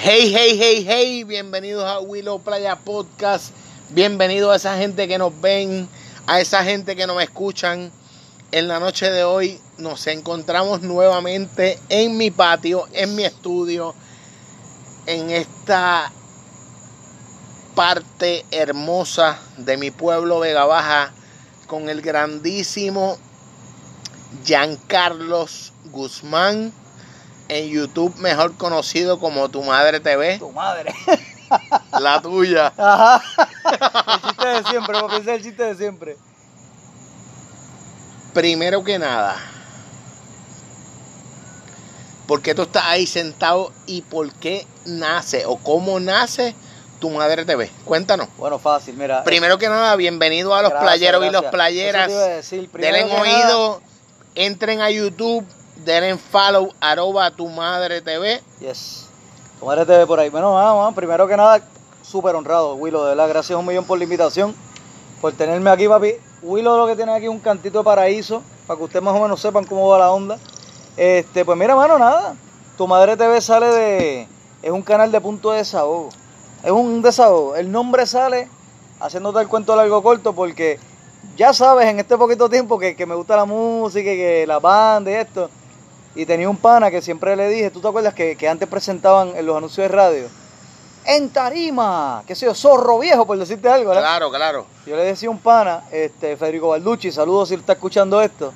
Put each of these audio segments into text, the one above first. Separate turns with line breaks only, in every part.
Hey, hey, hey, hey, bienvenidos a Willow Playa Podcast. Bienvenidos a esa gente que nos ven, a esa gente que nos escuchan. En la noche de hoy nos encontramos nuevamente en mi patio, en mi estudio, en esta parte hermosa de mi pueblo Vega Baja con el grandísimo Giancarlos Guzmán en YouTube, mejor conocido como Tu Madre TV.
Tu madre.
La tuya.
Ajá. El chiste de siempre, papi, ese es el chiste de siempre.
Primero que nada, ¿por qué tú estás ahí sentado y por qué nace o cómo nace Tu Madre TV? Cuéntanos.
Bueno, fácil, mira.
Primero que nada, bienvenido a los
Gracias,
playeros y los playeras.
Decir.
Denle oído, entren a YouTube, denle follow, arroba Tu Madre TV.
Yes. Tu madre te ve por ahí. Bueno, vamos, vamos. Primero que nada, súper honrado, Willow. De verdad, gracias un millón por la invitación. Por tenerme aquí, papi. Willow lo que tiene aquí es un cantito de paraíso. Para que ustedes más o menos sepan cómo va la onda. Este, pues mira, mano, nada. Tu madre TV sale de. Es un canal de punto de desahogo. Es un desahogo. El nombre sale haciéndote el cuento largo corto porque ya sabes en este poquito tiempo que, que me gusta la música que la banda y esto. Y tenía un pana que siempre le dije, ¿tú te acuerdas que, que antes presentaban en los anuncios de radio? En tarima, qué sé yo, zorro viejo, por decirte algo, ¿verdad?
Claro, claro.
Yo le decía a un pana, este, Federico Balducci, saludos si está escuchando esto,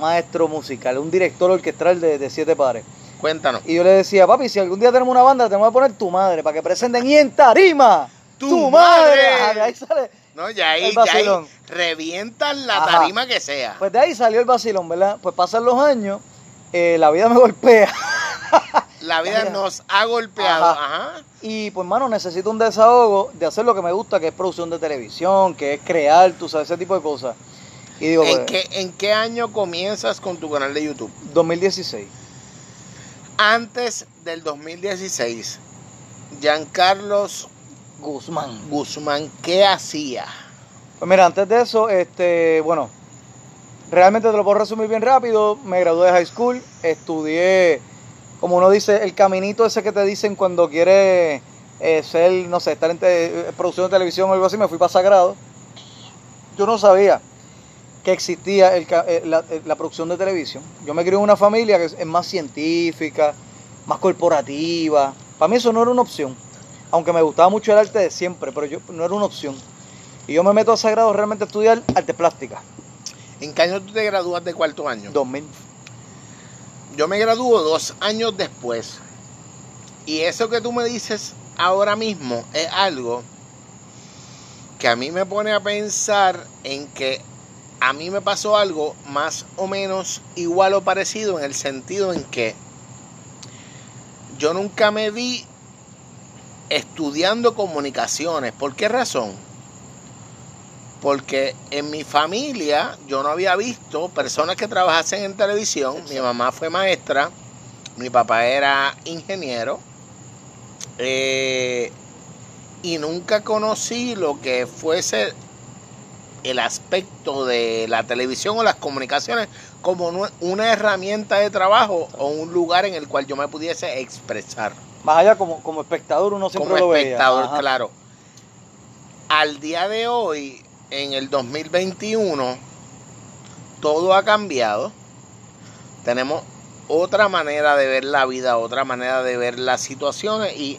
maestro musical, un director orquestral de, de siete pares.
Cuéntanos.
Y yo le decía, papi, si algún día tenemos una banda, te vamos a poner tu madre para que presenten y en tarima.
¡Tu madre!
De ahí sale.
No, ya ahí, ya ahí revientan la
Ajá.
tarima que sea.
Pues de ahí salió el vacilón, ¿verdad? Pues pasan los años, eh, la vida me golpea.
La vida nos ha golpeado.
Ajá.
Ajá.
Y pues, mano, necesito un desahogo de hacer lo que me gusta, que es producción de televisión, que es crear, tú sabes, ese tipo de cosas. Y digo,
¿En
pues,
qué, ¿En qué año comienzas con tu canal de YouTube?
2016.
Antes del 2016, Giancarlos
Guzmán.
Guzmán, ¿qué hacía?
Pues mira, antes de eso, este, bueno, realmente te lo puedo resumir bien rápido. Me gradué de high school, estudié, como uno dice, el caminito ese que te dicen cuando quieres eh, ser, no sé, estar en te- producción de televisión o algo así, me fui para Sagrado. Yo no sabía que existía eh, la, eh, la producción de televisión. Yo me crié en una familia que es más científica, más corporativa. Para mí eso no era una opción. Aunque me gustaba mucho el arte de siempre, pero yo no era una opción. Y yo me meto a Sagrado realmente a estudiar arte plástica.
¿En qué año tú te gradúas de cuarto año?
2000.
Yo me gradúo dos años después. Y eso que tú me dices ahora mismo es algo que a mí me pone a pensar en que a mí me pasó algo más o menos igual o parecido en el sentido en que yo nunca me vi estudiando comunicaciones. ¿Por qué razón? Porque en mi familia yo no había visto personas que trabajasen en televisión. Mi mamá fue maestra, mi papá era ingeniero. eh, y nunca conocí lo que fuese el aspecto de la televisión o las comunicaciones como una herramienta de trabajo o un lugar en el cual yo me pudiese expresar
Más allá como, como espectador uno siempre
como
lo veía.
espectador, claro. Al día de hoy, en el 2021, todo ha cambiado. Tenemos otra manera de ver la vida, otra manera de ver las situaciones y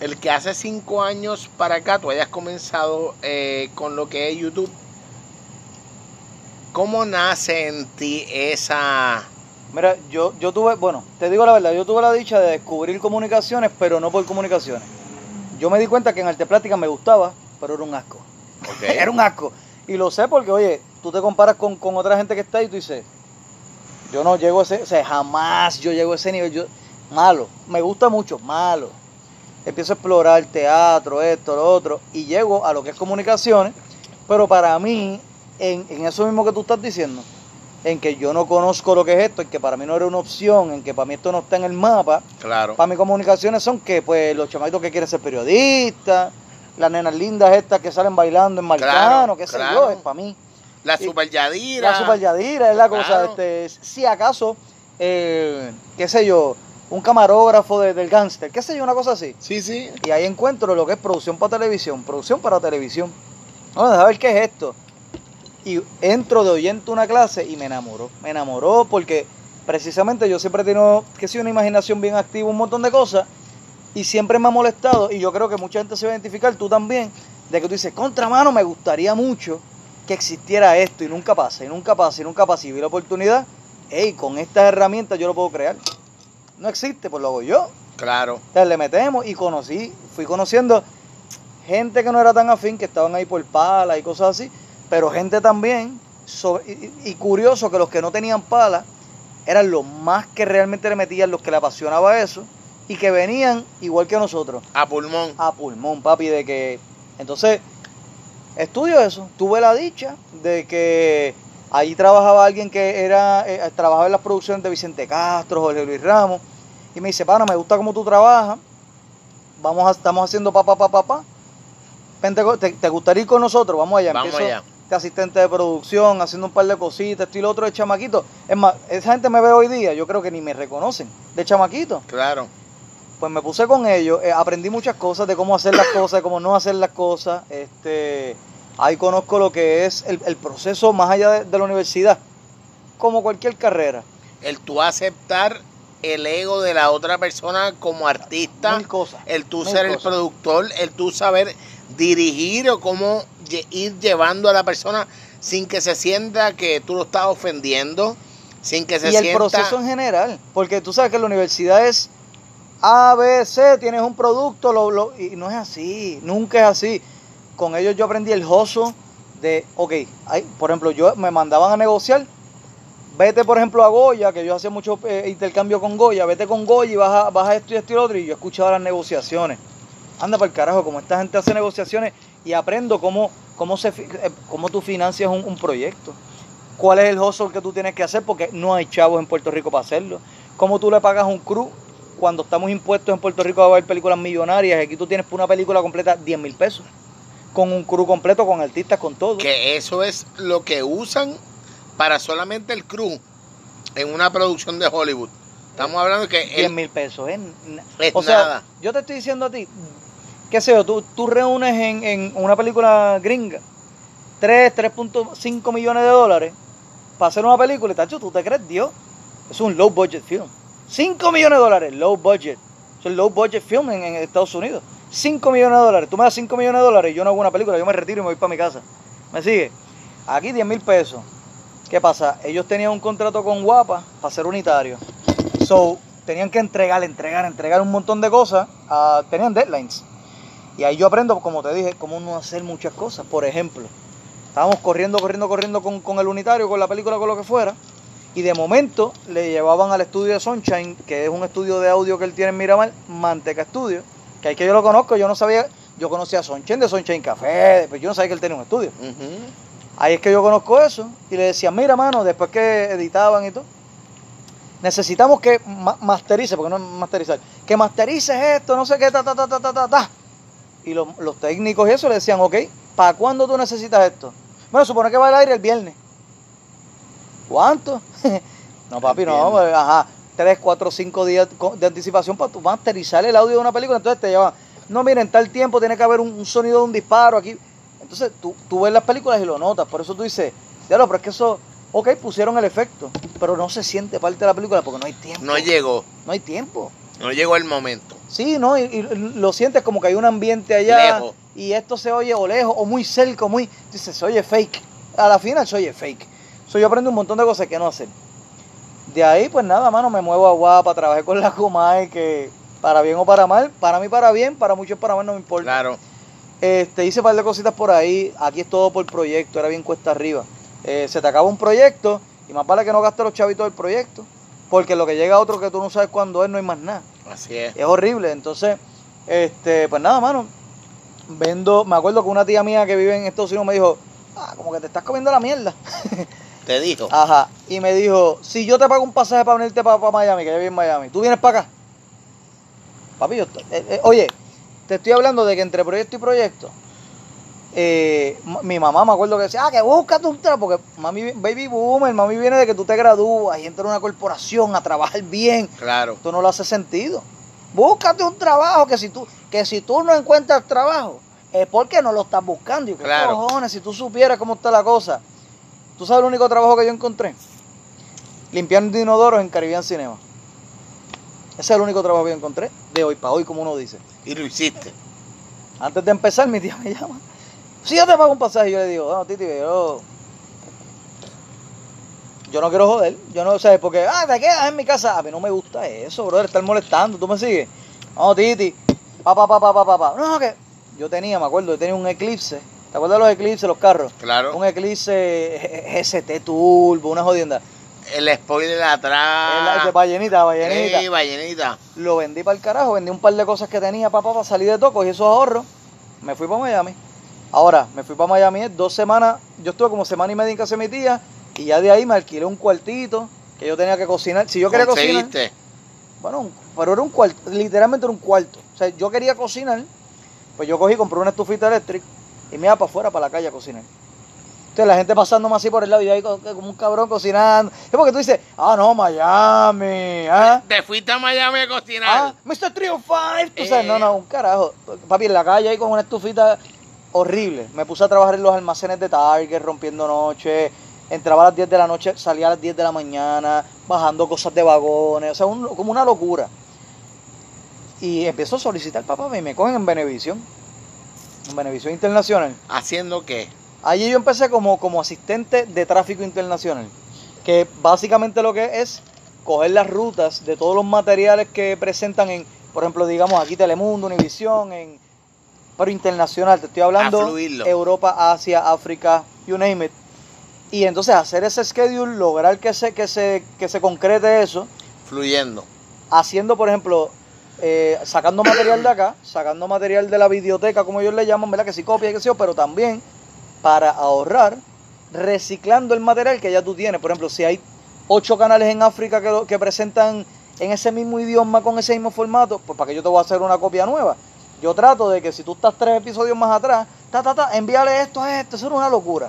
el que hace cinco años para acá tú hayas comenzado eh, con lo que es YouTube, ¿cómo nace en ti esa...
Mira, yo, yo tuve, bueno, te digo la verdad, yo tuve la dicha de descubrir comunicaciones, pero no por comunicaciones. Yo me di cuenta que en arte plástica me gustaba, pero era un asco. era un asco. Y lo sé porque, oye, tú te comparas con, con otra gente que está ahí y tú dices, yo no llego a ese, o sea, jamás yo llego a ese nivel. Yo, malo, me gusta mucho, malo. Empiezo a explorar teatro, esto, lo otro, y llego a lo que es comunicaciones, pero para mí, en, en eso mismo que tú estás diciendo, en que yo no conozco lo que es esto, en que para mí no era una opción, en que para mí esto no está en el mapa,
Claro.
para mí comunicaciones son que pues los chamaquitos que quieren ser periodistas, las nenas lindas estas que salen bailando en Marcano,
Claro,
qué sé yo, es para mí.
La super Yadira.
La super Yadira es la cosa, este, si acaso, eh, qué sé yo, un camarógrafo de- del gángster, qué sé yo, una cosa así.
Sí, sí.
Y ahí encuentro lo que es producción para televisión, producción para televisión. Vamos a ver qué es esto. Y entro de oyente una clase y me enamoró. Me enamoró porque precisamente yo siempre he tenido, que sí, una imaginación bien activa, un montón de cosas. Y siempre me ha molestado, y yo creo que mucha gente se va a identificar, tú también, de que tú dices, contra mano, me gustaría mucho que existiera esto, y nunca pasa, y nunca pasa, y nunca pasa. Y vi la oportunidad, hey, con estas herramientas yo lo puedo crear. No existe, pues lo hago yo.
Claro.
Entonces le metemos y conocí, fui conociendo gente que no era tan afín, que estaban ahí por pala y cosas así, pero gente también, y curioso que los que no tenían pala eran los más que realmente le metían, los que le apasionaba eso, y que venían igual que nosotros,
A pulmón.
a pulmón, papi, de que... Entonces, estudio eso, tuve la dicha de que allí trabajaba alguien que era, eh, trabajaba en las producciones de Vicente Castro, Jorge Luis Ramos, y me dice, pana, me gusta cómo tú trabajas, vamos a, estamos haciendo pa, pa, pa, pa, pa. Vente co- ¿Te, te gustaría ir con nosotros? Vamos allá.
Vamos
Empiezo
allá.
de asistente de producción, haciendo un par de cositas, esto y lo otro de chamaquito. Es más, esa gente me ve hoy día, yo creo que ni me reconocen, de chamaquito.
Claro.
Pues me puse con ellos, eh, aprendí muchas cosas de cómo hacer las cosas, de cómo no hacer las cosas. Este, ahí conozco lo que es el, el proceso más allá de, de la universidad, como cualquier carrera.
El tú aceptar el ego de la otra persona como artista.
Mil cosas.
el tú ser el productor, el tú saber dirigir o cómo ir llevando a la persona sin que se sienta que tú lo estás ofendiendo, sin que se
y el
sienta...
proceso en general, porque tú sabes que la universidad es A, B, C, tienes un producto, lo, lo- y no es así, nunca es así. Con ellos yo aprendí el joso de, ok, hay, por ejemplo, yo me mandaban a negociar, vete por ejemplo a Goya, que yo hacía mucho eh, intercambio con Goya, vete con Goya y baja, baja esto y esto y otro, y yo escuchaba las negociaciones. Anda para el carajo, como esta gente hace negociaciones y aprendo cómo, cómo, se, eh, cómo tú financias un, un proyecto cuál es el hustle que tú tienes que hacer, porque no hay chavos en Puerto Rico para hacerlo. Cómo tú le pagas a un crew cuando estamos impuestos en Puerto Rico a ver películas millonarias. Aquí tú tienes por una película completa 10 mil pesos. Con un crew completo, con artistas, con todo.
Que eso es lo que usan para solamente el crew en una producción de Hollywood. Estamos hablando que
10
el,
mil pesos. Es, na-
Es
o sea,
nada.
yo te estoy diciendo a ti, qué sé yo, tú, tú reúnes en, en una película gringa 3, 3.5 millones de dólares para hacer una película y tacho, tú te crees Dios. Es un low budget film. 5 millones de dólares, low budget. Es un low budget film en, Estados Unidos. 5 millones de dólares. Tú me das 5 millones de dólares y yo no hago una película, yo me retiro y me voy para mi casa. ¿Me sigue? Aquí 10 mil pesos. ¿Qué pasa? Ellos tenían un contrato con Guapa para ser unitario. So, tenían que entregar, entregar, entregar un montón de cosas. ah, tenían deadlines. Y ahí yo aprendo, como te dije, cómo no hacer muchas cosas. Por ejemplo, estábamos corriendo, corriendo, corriendo con el unitario, con la película, con lo que fuera. Y de momento le llevaban al estudio de Sunshine, que es un estudio de audio que él tiene en Miramar, Manteca Studio. Que hay que yo lo conozco, yo no sabía, yo conocía a Sunshine de Sunshine Café, pero yo no sabía que él tenía un estudio.
Ujú.
Ahí es que yo conozco eso y le decía, mira, mano, después que editaban y todo, necesitamos que ma- masterice, porque no es masterizar, que masterices esto, no sé qué, ta, ta, ta, ta, ta, ta, ta. Y lo- los técnicos y eso le decían, ok, ¿para cuándo tú necesitas esto? Bueno, supone que va al aire el viernes. ¿Cuánto? no, papi, no, pues, ajá, tres, cuatro, cinco días co- de anticipación para tu masterizar el audio de una película, entonces te llevan, no, miren, tal tiempo tiene que haber un, un sonido de un disparo aquí. Entonces tú, tú ves las películas y lo notas, por eso tú dices, diablo, pero es que eso, ok, pusieron el efecto, pero no se siente parte de la película porque no hay tiempo.
No llegó,
No hay tiempo.
no llegó el momento.
Sí, ¿no? Y, y lo sientes como que hay un ambiente allá
Lejos.
y esto se oye o lejos o muy cerca, o muy... Dices, se oye fake. A la final se oye fake. So, yo aprendo un montón de cosas que no hacer. De ahí, pues nada, mano, me muevo a Guapa, trabajé con la Comay, que para bien o para mal, para mí para bien, para muchos para mal no me importa.
Claro.
Este, hice un par de cositas por ahí. Aquí es todo por proyecto, era bien cuesta arriba. Eh, se te acaba un proyecto y más vale que no gastes los chavitos del proyecto. Porque lo que llega a otro que tú no sabes cuándo es, no hay más nada.
Así es.
Es horrible. Entonces, este, pues nada, mano. Vendo, me acuerdo que una tía mía que vive en Estados Unidos me dijo, ah, como que te estás comiendo la mierda.
Te dijo.
Ajá. Y me dijo, si yo te pago un pasaje para venirte para, Miami, que yo vivo en Miami, ¿tú vienes para acá? Papi, yo, eh, eh, oye, te estoy hablando de que entre proyecto y proyecto, eh, mi mamá me acuerdo que decía, ah, que búscate un trabajo, porque mami, baby boomer, mami viene de que tú te gradúas y entras en una corporación a trabajar bien,
Claro.
esto no le hace sentido. Búscate un trabajo que si tú, que si tú no encuentras trabajo, es porque no lo estás buscando. Y qué
Claro.
cojones, si tú supieras cómo está la cosa. ¿Tú sabes el único trabajo que yo encontré? Limpiando inodoros en Caribbean Cinema. Ese es el único trabajo que yo encontré, de hoy para hoy, como uno dice.
Y lo hiciste.
Antes de empezar, mi tía me llama. Si yo te pago un pasaje, yo le digo, no, Titi, yo. Yo no quiero joder. Yo no sé, porque, ah, te quedas en mi casa. A mí no me gusta eso, brother, estar molestando. ¿Tú me sigues? No, Titi. Pa, pa, pa, pa, pa, pa, pa. No, que. Yo tenía, me acuerdo, yo tenía un Eclipse. ¿Te acuerdas de los Eclipse, los carros?
Claro.
Un Eclipse GST Turbo, una jodienda.
El spoiler
El-
atrás.
de ballenita, ballenita.
Ey, ballenita.
Lo vendí para el carajo, vendí un par de cosas que tenía para, para salir de toco y esos ahorros. Me fui para Miami. Ahora, me fui para Miami dos semanas. Yo estuve como semana y media en casa de mi tía y ya de ahí me alquilé un cuartito que yo tenía que cocinar. Si yo quería cocinar, bueno, un- pero era un cuarto, literalmente era un cuarto. O sea, yo quería cocinar, pues yo cogí, compré una estufita eléctrica y me iba para afuera, para la calle a cocinar. Entonces la gente pasándome así por el lado y yo ahí co- como un cabrón cocinando. Es porque tú dices, ah, no, Miami, ah.
Te fuiste a Miami a
Ah,
cocinar.
Mr. 305. Tú sabes,
Eh.
no, no, un carajo. Papi, en la calle ahí con una estufita horrible. Me puse a trabajar en los almacenes de Target, rompiendo noche. Entraba a las 10 de la noche, salía a las 10 de la mañana, bajando cosas de vagones. O sea, un- como una locura. Y empiezo a solicitar, papá, y me cogen en Benevisión. En Benevisión Internacional.
¿Haciendo qué?
Allí yo empecé como, como asistente de tráfico internacional, que básicamente lo que es coger las rutas de todos los materiales que presentan en, por ejemplo, digamos aquí Telemundo, Univisión, en, pero internacional, te estoy hablando. Europa, Asia, África, you name it. Y entonces hacer ese schedule, lograr que se, que se, que se concrete eso,
Fluyendo.
haciendo, por ejemplo, eh, sacando material de acá, sacando material de la biblioteca, como ellos le llaman, ¿verdad? Que sí copia y que sí, pero también para ahorrar, reciclando el material que ya tú tienes. Por ejemplo, si hay ocho canales en África que, que presentan en ese mismo idioma, con ese mismo formato, pues para que yo te voy a hacer una copia nueva. Yo trato de que si tú estás tres episodios más atrás, ta, ta, ta, envíale esto a esto, eso era una locura.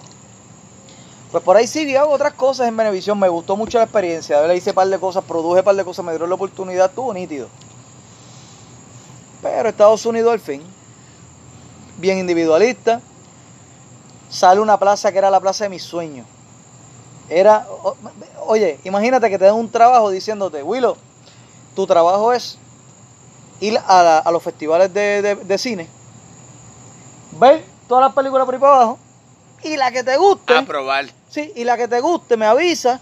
Pues por ahí sí, y otras cosas en Benevisión. Me gustó mucho la experiencia. Le hice un par de cosas, produje un par de cosas, me dieron la oportunidad, estuvo nítido. Pero Estados Unidos al fin, bien individualista, sale una plaza que era la plaza de mis sueños. Era, oye, imagínate que te den un trabajo diciéndote, Willow, tu trabajo es ir a, la- a los festivales de, de- de cine, ver todas las películas por ahí para abajo, y la que te guste,
A probar.
Sí, y la que te guste me avisa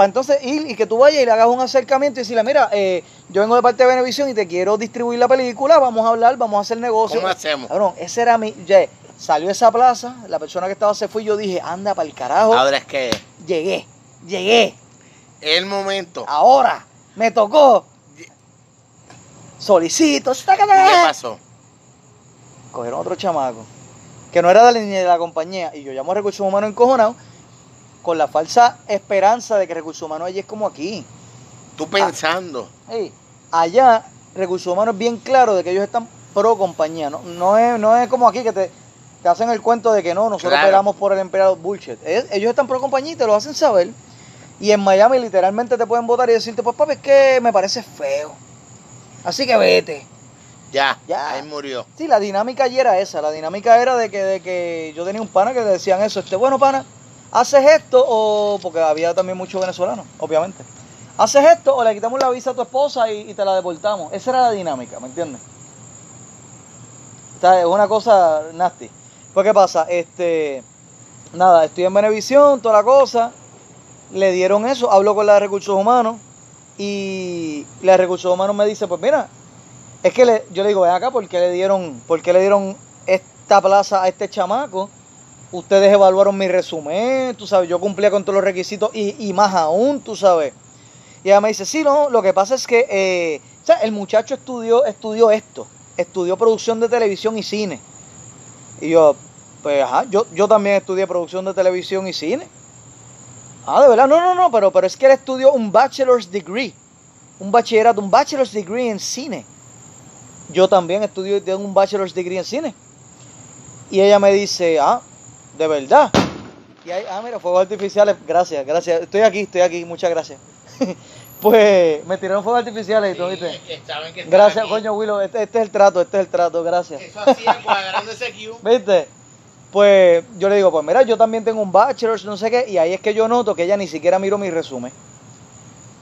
para entonces ir y que tú vayas y le hagas un acercamiento y decirle, mira, eh, yo vengo de parte de Benevisión y te quiero distribuir la película, vamos a hablar, vamos a hacer negocio.
¿Cómo hacemos?
Cabrón, ese era mi... ya, salió esa plaza, la persona que estaba se fue y yo dije, anda para el carajo,
Ahora es que
llegué, llegué,
el momento.
ahora, me tocó. Solicito,
¿Y qué pasó?
cogieron otro chamaco que no era de la, ni de la compañía y yo llamo a recursos humanos encojonado con la falsa esperanza de que recursos humanos allí es como aquí.
Tú pensando.
Ey, allá recursos humanos es bien claro de que ellos están pro compañía, no, no, es, no es como aquí que te, te hacen el cuento de que no, nosotros
Claro.
pegamos por el empleado bullshit. Ellos están pro compañía y te lo hacen saber. Y en Miami literalmente te pueden votar y decirte, pues papi, es que me parece feo. Así que vete.
Ya,
Ya.
ahí murió.
Sí, la dinámica allí era esa. La dinámica era de que, de que yo tenía un pana que le decían eso. Este, bueno, pana, ¿haces esto o...? Porque había también muchos venezolanos, obviamente. ¿Haces esto o le quitamos la visa a tu esposa y, te la deportamos? Esa era la dinámica, ¿me entiendes? O es una cosa nasty. Pues, ¿qué pasa? Este... Nada, estoy en Benevisión, toda la cosa. Le dieron eso, hablo con la de recursos humanos y la de recursos humanos me dice, pues mira, es que le- yo le digo, ven acá, ¿por qué le dieron, por qué le dieron esta plaza a este chamaco? Ustedes evaluaron mi resumen, tú sabes, yo cumplía con todos los requisitos y, y más aún, tú sabes. Y ella me dice, sí, no, lo que pasa es que, eh, el muchacho estudió, estudió esto, estudió producción de televisión y cine. Y yo, pues, ajá, yo, yo también estudié producción de televisión y cine. Ah, de verdad, no, no, no, pero, pero es que él estudió un bachelor's degree, un bachillerato, un bachelor's degree en cine. Yo también estudié tengo un bachelor's degree en cine. Y ella me dice, ah, de verdad. Y ahí, ah, mira, fuegos artificiales, gracias, gracias. Estoy aquí, estoy aquí, muchas gracias. pues me tiraron fuegos artificiales y todo, ¿viste? Gracias, coño, Willow, este, este es el trato, este es el trato, gracias.
Eso hacía cuadrando ese Q.
¿Viste? Pues yo le digo, pues mira, yo también tengo un bachelor, no sé qué, y ahí es que yo noto que ella ni siquiera miró mi resumen.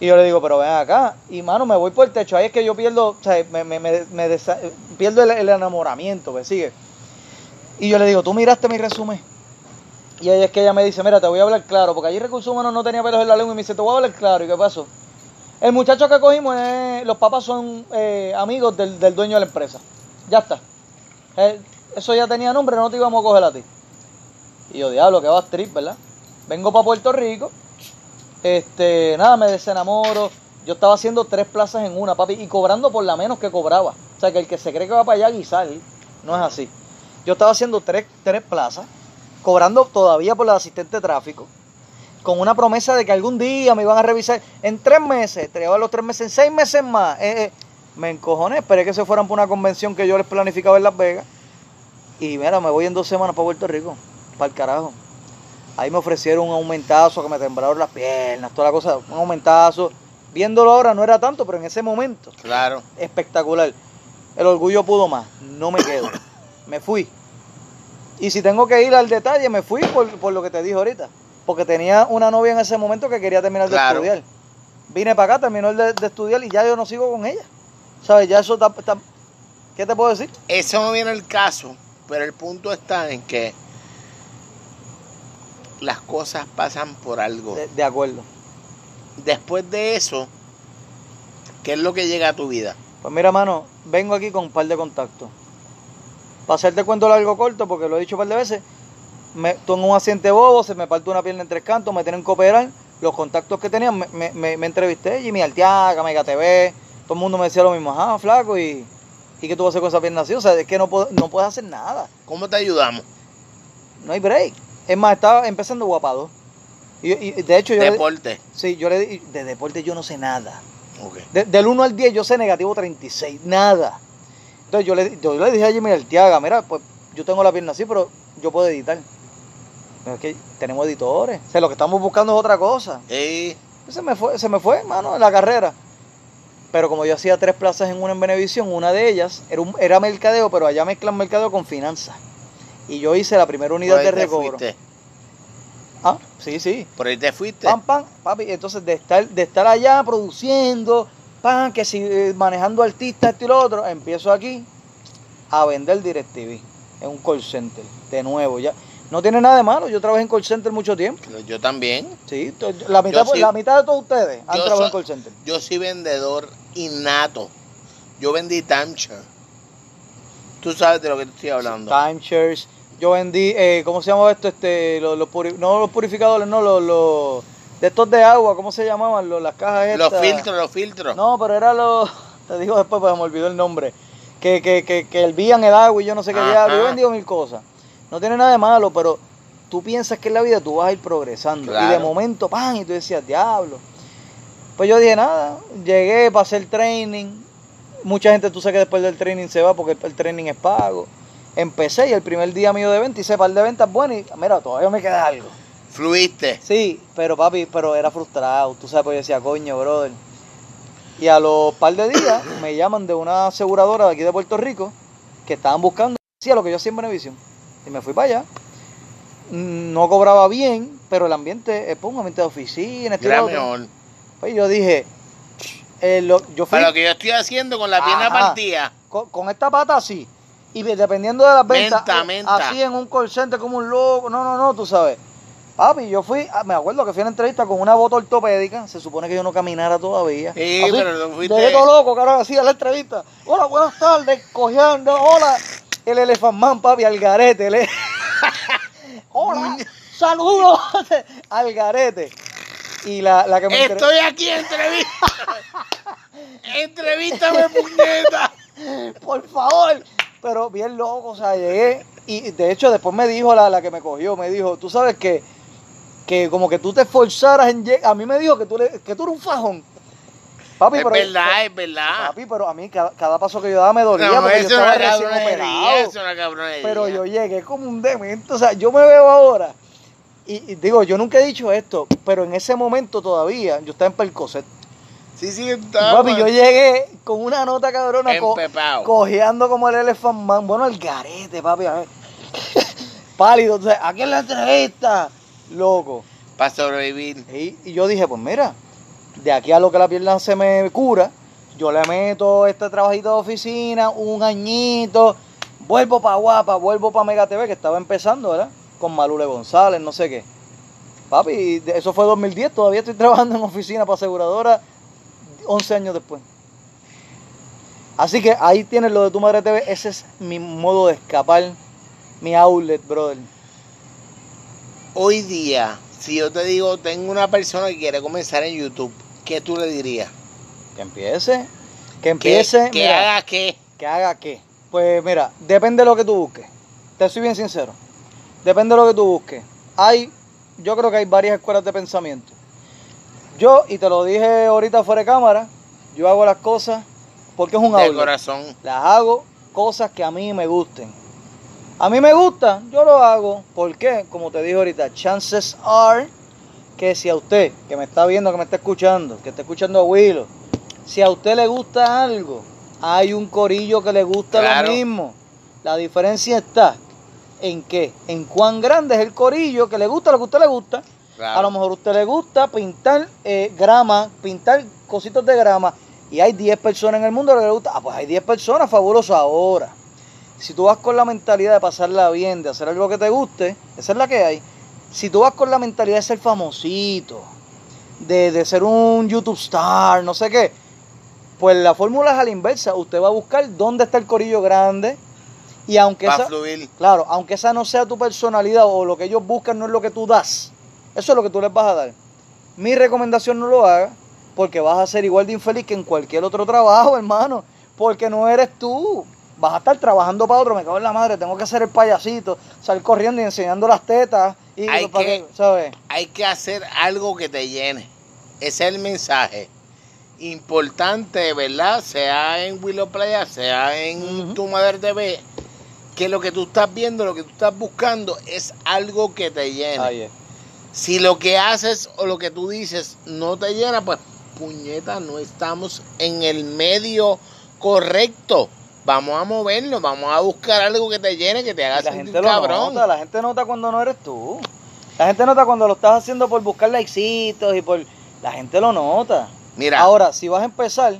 Y yo le digo, pero ven acá, y mano, me voy por el techo, ahí es que yo pierdo, o sea, me, me, me, me desa- pierdo el, el enamoramiento, ¿me sigue? Y yo le digo, ¿tú miraste mi resumen? Y ahí es que ella me dice, mira, te voy a hablar claro, porque allí recursos humanos no tenía pelos en la lengua y me dice, te voy a hablar claro, ¿y qué pasó? El muchacho que cogimos, los papás son eh, amigos del, del dueño de la empresa. Ya está. Eh, eso ya tenía nombre, no te íbamos a coger a ti. Y yo, diablo, que va trip, ¿verdad? Vengo para Puerto Rico, este, nada, me desenamoro. Yo estaba haciendo tres plazas en una, papi, y cobrando por la menos que cobraba. O sea, que el que se cree que va para allá a guisar, no es así. Yo estaba haciendo tres, tres plazas, cobrando todavía por la asistente de tráfico, con una promesa de que algún día me iban a revisar en tres meses, te los tres meses, en seis meses más. Eh, eh, me encojoné, esperé que se fueran por una convención que yo les planificaba en Las Vegas. Y mira, me voy en dos semanas para Puerto Rico, para el carajo. Ahí me ofrecieron un aumentazo, que me temblaron las piernas, toda la cosa, un aumentazo. Viéndolo ahora no era tanto, pero en ese momento,
Claro.
espectacular. El orgullo pudo más, no me quedo. Me fui. Y si tengo que ir al detalle, me fui por, por lo que te dije ahorita. Porque tenía una novia en ese momento que quería terminar
Claro.
de estudiar. Vine para acá, terminó el de, de estudiar y ya yo no sigo con ella. ¿Sabes? Ya eso está, está- ¿Qué te puedo decir?
Eso no viene el caso, pero el punto está en que las cosas pasan por algo.
De, de acuerdo.
Después de eso, ¿qué es lo que llega a tu vida?
Pues mira, mano, vengo aquí con un par de contactos. Para hacerte cuento largo corto, porque lo he dicho un par de veces, me tengo un accidente bobo, se me parte una pierna en tres cantos, me tienen que operar. Los contactos que tenía, me, me, me- entrevisté, Jimmy Arteaga, Mega TV, todo el mundo me decía lo mismo, ah, flaco, y, ¿y qué tú vas a hacer con esa pierna así? O sea, es que no, puedo- no puedes hacer nada,
¿Cómo te ayudamos?
no hay break. Es más, estaba empezando guapado. Y, y de hecho, yo le,
Deporte.
sí, yo le de deporte yo no sé nada. De- del 1 al 10 yo sé negativo 36, nada. Entonces yo le, yo le dije a Jimmy Arteaga, mira, pues yo tengo la pierna así, pero yo puedo editar. Pero es que tenemos editores. O sea, lo que estamos buscando es otra cosa.
Eh,
Se me fue, se me fue, mano, la carrera. Pero como yo hacía tres plazas en una en Benevisión, una de ellas era, un- era mercadeo, pero allá mezclan mercadeo con finanzas. Y yo hice la primera unidad de recobro.
fuiste.
Ah, sí, sí.
Por ahí te fuiste.
Pam, pam, papi. Entonces, de estar, de estar allá produciendo, pam, que si eh, manejando artistas, esto y lo otro, empiezo aquí a vender DirecTV en un call center. De nuevo, ya. No tiene nada de malo. Yo trabajé en call center mucho tiempo.
Yo también.
Sí, la mitad,
sí.
la mitad de todos ustedes han trabajado en call center.
Yo soy vendedor innato. Yo vendí timeshare. Tú sabes de lo que te estoy hablando.
Timeshares. Yo vendí, eh, ¿cómo se llama esto? Este, los, los no los purificadores, no, los, los de estos de agua, ¿cómo se llamaban? Los, las cajas
Los
estas.
filtros, los filtros.
No, pero era los. Te digo después, porque me olvidó el nombre. Que, que, que, que hervían el agua y yo no sé qué diablo. Yo he vendido mil cosas. No tiene nada de malo, pero tú piensas que en la vida tú vas a ir progresando. Y de momento, ¡pam! Y tú decías, diablo. Pues yo dije, nada. Llegué para hacer training. Mucha gente, tú sabes que después del training se va porque el, el training es pago. Empecé y el primer día mío de venta hice par de ventas buenas y mira, todavía me queda algo.
Fluiste.
Sí, pero papi, pero era frustrado. Tú sabes, pues yo decía, coño, brother. Y a los par de días me llaman de una aseguradora de aquí de Puerto Rico que estaban buscando, hacía lo que yo hacía en Benevisión. Y me fui para allá. No cobraba bien, pero el ambiente es pues, un ambiente de oficina,
mejor.
Pues yo dije, eh, lo- yo fui
Para lo que yo estoy haciendo con la pierna
Ajá.
partida.
con, con esta pata así. Y de- dependiendo de las ventas,
Menta,
eh,
menta.
así en un call center como un loco. No, no, no, tú sabes. Papi, yo fui, ah, me acuerdo que fui a una entrevista con una bota ortopédica. Se supone que yo no caminara todavía.
Sí,
Así,
pero tú fuiste-
Llegué todo loco, carajo, así a la entrevista. Hola, buenas tardes, cojeando. Hola, el Elephant Man, papi, al garete. le- Hola, saludos al garete. Y la, la que me
Estoy aquí en entrevista. Entrevístame, puñeta.
por favor. Pero bien loco, o sea, llegué. Y de hecho, después me dijo la, la que me cogió, me dijo, tú sabes que, que como que tú te esforzaras en llegar. A mí me dijo que tú, le- que tú eres un fajón. Papi,
es
pero,
verdad, es verdad.
papi, pero a mí cada, cada paso que yo daba me dolía
No,
porque yo estaba recién operado. Pero yo llegué como un demente. O sea, yo me veo ahora. Y, y digo, yo nunca he dicho esto, pero en ese momento todavía yo estaba en Percocet.
Sí, sí, está.
papi, yo llegué con una nota cabrona, co- cojeando como el Elephant Man. Bueno, el garete, papi. a ver. Pálido. O sea, aquí en la entrevista. Loco.
Para sobrevivir.
Y, y yo dije, pues mira, de aquí a lo que la pierna se me cura, yo le meto este trabajito de oficina, un añito, vuelvo para Guapa, vuelvo para Mega TV, que estaba empezando, ¿verdad? Con Malule González, no sé qué. Papi, eso fue 2010, todavía estoy trabajando en oficina para aseguradora 11 años después. Así que ahí tienes lo de tu madre TV, ese es mi modo de escapar, mi outlet, brother.
Hoy día, si yo te digo, tengo una persona que quiere comenzar en YouTube, ¿qué tú le dirías?
Que empiece, que
¿Que,
empiece.
que
mira,
haga qué?
¿Que haga qué? Pues mira, depende de lo que tú busques. Te soy bien sincero. Depende de lo que tú busques. Hay, yo creo que hay varias escuelas de pensamiento. Yo, y te lo dije ahorita fuera de cámara, yo hago las cosas porque es un
De
outlet.
corazón.
Las hago cosas que a mí me gusten. A mí me gusta, yo lo hago. ¿Por qué? Como te dije ahorita, chances are que si a usted, que me está viendo, que me está escuchando, que está escuchando a Willow, si a usted le gusta algo, hay un corillo que le gusta
Claro.
lo mismo. La diferencia está en qué, en cuán grande es el corillo que le gusta lo que a usted le gusta.
Claro.
A lo mejor a usted le gusta pintar eh, grama, pintar cositos de grama, y hay 10 personas en el mundo que le gusta. Ah, pues hay 10 personas, fabuloso. Ahora, si tú vas con la mentalidad de pasarla bien, de hacer algo que te guste, esa es la que hay. Si tú vas con la mentalidad de ser famosito, de, de ser un YouTube star, no sé qué, pues la fórmula es a la inversa. Usted va a buscar dónde está el corillo grande, y aunque esa,
fluir.
Claro, aunque esa no sea tu personalidad o lo que ellos buscan no es lo que tú das, eso es lo que tú les vas a dar. Mi recomendación no lo hagas porque vas a ser igual de infeliz que en cualquier otro trabajo, hermano, porque no eres tú. Vas a estar trabajando para otro, me cago en la madre, tengo que hacer el payasito, salir corriendo y enseñando las tetas y
Hay
para
que-
¿sabes?
Hay que hacer algo que te llene. Ese es el mensaje. Importante, ¿verdad? Sea en Willow Playa, sea en tu Madre TV, que lo que tú estás viendo, lo que tú estás buscando es algo que te llene. Si lo que haces o lo que tú dices no te llena, pues puñeta, no estamos en el medio correcto. Vamos a movernos, vamos a buscar algo que te llene, que te haga
la
sentir
gente lo
cabrón.
nota, la gente nota cuando no eres tú. La gente nota cuando lo estás haciendo por buscar likecitos y por... La gente lo nota.
Mira,
Ahora, si vas a empezar,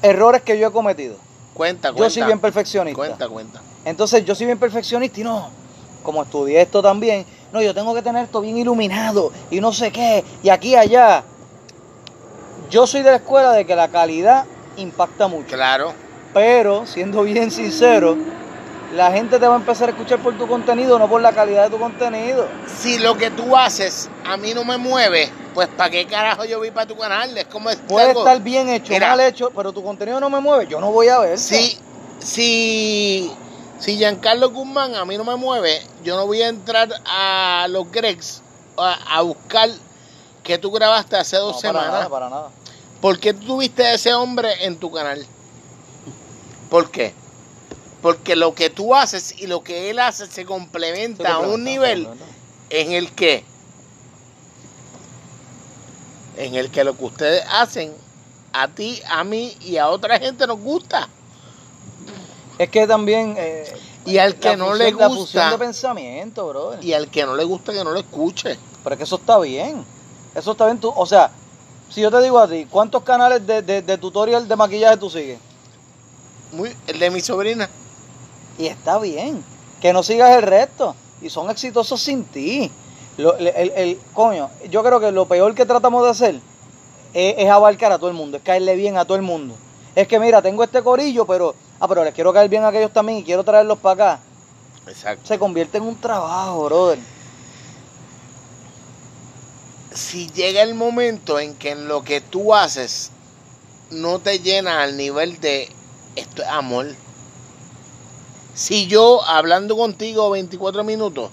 errores que yo he cometido.
cuenta,
Yo
cuenta.
soy bien perfeccionista.
Cuenta, cuenta.
Entonces, yo soy bien perfeccionista y no. Como estudié esto también, no, yo tengo que tener esto bien iluminado y no sé qué, y aquí y allá. Yo soy de la escuela de que la calidad impacta mucho.
Claro.
Pero, siendo bien sincero, la gente te va a empezar a escuchar por tu contenido, no por la calidad de tu contenido.
Si lo que tú haces a mí no me mueve, pues ¿para qué carajo yo vi para tu canal? Es como es
Puede
algo-
estar bien hecho, mal hecho, pero tu contenido no me mueve, yo no voy a ver.
Si, si, si Giancarlo Guzmán a mí no me mueve, yo no voy a entrar a los Gregs a, a buscar que tú grabaste hace dos
No, para
semanas.
nada, para nada.
¿Por qué tú tuviste a ese hombre en tu canal? ¿Por qué? Porque lo que tú haces y lo que él hace se complementa a un nivel en el que en el que lo que ustedes hacen a ti, a mí y a otra gente nos gusta.
Es que también. eh,
Y al que no
fusión-
le gusta,
de pensamiento, brother.
y al que no le gusta que no lo escuche.
Pero es que eso está bien. Eso está bien. Tú, o sea, si yo te digo a ti, ¿cuántos canales de, de, de tutorial de maquillaje tú sigues?
Muy, el de mi sobrina.
Y está bien. Que no sigas el resto. Y son exitosos sin ti. Lo- el, el- el- coño, yo creo que lo peor que tratamos de hacer es, es abarcar a todo el mundo, es caerle bien a todo el mundo. Es que mira, tengo este corillo, pero, ah, pero les quiero caer bien a aquellos también y quiero traerlos para acá.
Exacto.
Se convierte en un trabajo, brother.
Si llega el momento en que en lo que tú haces no te llena al nivel de esto es amor. Si yo hablando contigo 24 minutos,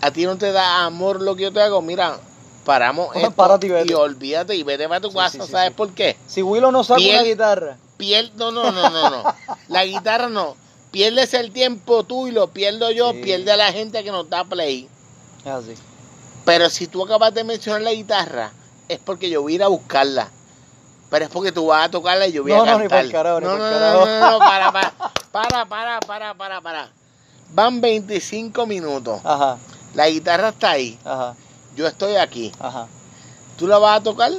a ti no te da amor lo que yo te hago, mira, paramos esto
y vete.
y olvídate y vete para tu casa.
sí, sí,
¿Sabes por qué?
Si Willow no saca una guitarra,
Pierdo, no, no, no, no. La guitarra no. Pierdes el tiempo tú y lo pierdo yo, pierde a la gente que nos da play.
así.
Pero si tú acabas de mencionar la guitarra, es porque yo voy a ir a buscarla. Pero es porque tú vas a tocarla y yo voy
No,
a
no, ni
cantar.
pa'l carajo, ni
no,
pa'l
no,
carajo.
no, no, no, para, para, para, para, para, para. Van 25 minutos.
Ajá,
La guitarra está ahí.
ajá,
Yo estoy aquí.
ajá.
¿Tú la vas a tocar?